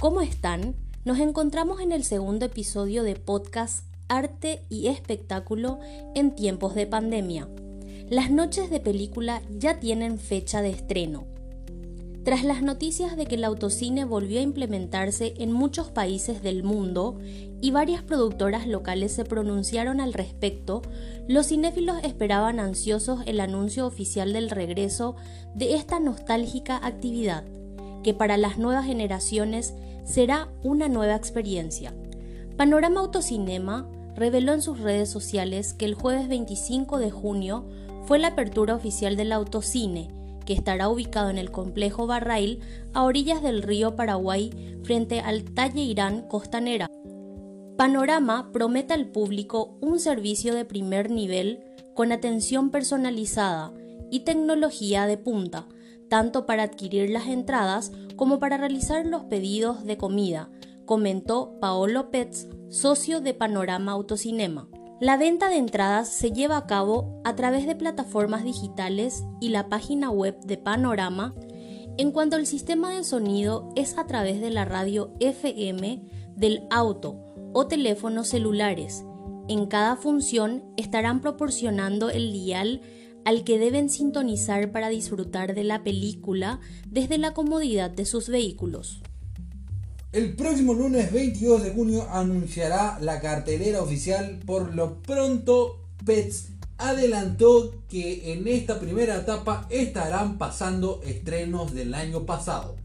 ¿Cómo están? Nos encontramos en el segundo episodio de podcast Arte y Espectáculo en tiempos de pandemia. Las noches de película ya tienen fecha de estreno. Tras las noticias de que el autocine volvió a implementarse en muchos países del mundo y varias productoras locales se pronunciaron al respecto, los cinéfilos esperaban ansiosos el anuncio oficial del regreso de esta nostálgica actividad, que para las nuevas generaciones será una nueva experiencia. Panorama Autocinema reveló en sus redes sociales que el jueves 25 de junio fue la apertura oficial del autocine, que estará ubicado en el complejo Barrail a orillas del río Paraguay frente al Talle Irán Costanera. Panorama promete al público un servicio de primer nivel con atención personalizada y tecnología de punta, tanto para adquirir las entradas como para realizar los pedidos de comida, comentó Paolo Petz, socio de Panorama Autocinema. La venta de entradas se lleva a cabo a través de plataformas digitales y la página web de Panorama. En cuanto al sistema de sonido es a través de la radio FM del auto o teléfonos celulares. En cada función estarán proporcionando el dial al que deben sintonizar para disfrutar de la película desde la comodidad de sus vehículos. El próximo lunes 22 de junio anunciará la cartelera oficial. Por lo pronto, Pets adelantó que en esta primera etapa estarán pasando estrenos del año pasado.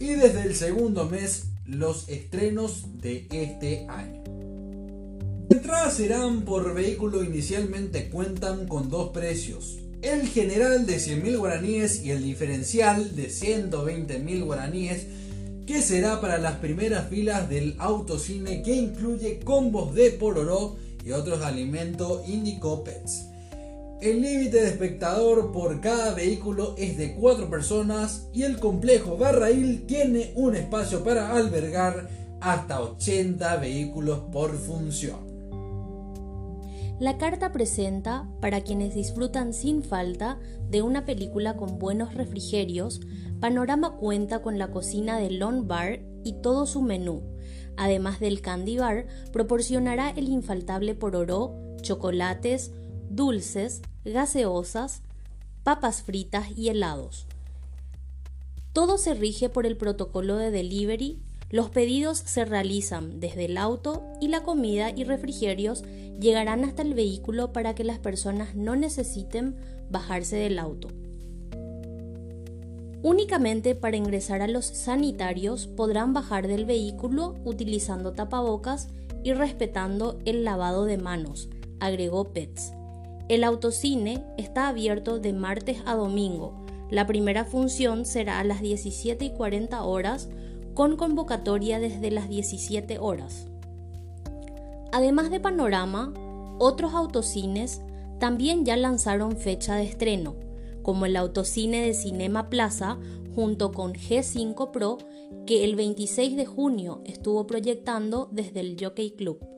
Y desde el segundo mes, los estrenos de este año. Entradas serán por vehículo inicialmente cuentan con dos precios. El general de 100.000 guaraníes y el diferencial de 120.000 guaraníes que será para las primeras filas del autocine que incluye combos de pororó y otros alimentos Indico Pets. El límite de espectador por cada vehículo es de 4 personas y el complejo Barrail tiene un espacio para albergar hasta 80 vehículos por función. La carta presenta, para quienes disfrutan sin falta de una película con buenos refrigerios, Panorama cuenta con la cocina de Lone Bar y todo su menú. Además del Candy Bar, proporcionará el infaltable pororó, chocolates, dulces, gaseosas, papas fritas y helados. Todo se rige por el protocolo de delivery. Los pedidos se realizan desde el auto y la comida y refrigerios llegarán hasta el vehículo para que las personas no necesiten bajarse del auto. Únicamente para ingresar a los sanitarios podrán bajar del vehículo utilizando tapabocas y respetando el lavado de manos, agregó Pets. El autocine está abierto de martes a domingo. La primera función será a las 17 y 40 horas con convocatoria desde las 17 horas. Además de Panorama, otros autocines también ya lanzaron fecha de estreno como el autocine de Cinema Plaza junto con G5 Pro que el 26 de junio estuvo proyectando desde el Jockey Club.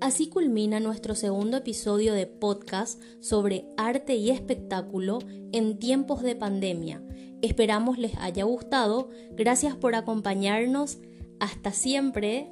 Así culmina nuestro segundo episodio de podcast sobre arte y espectáculo en tiempos de pandemia. Esperamos les haya gustado. Gracias por acompañarnos. Hasta siempre.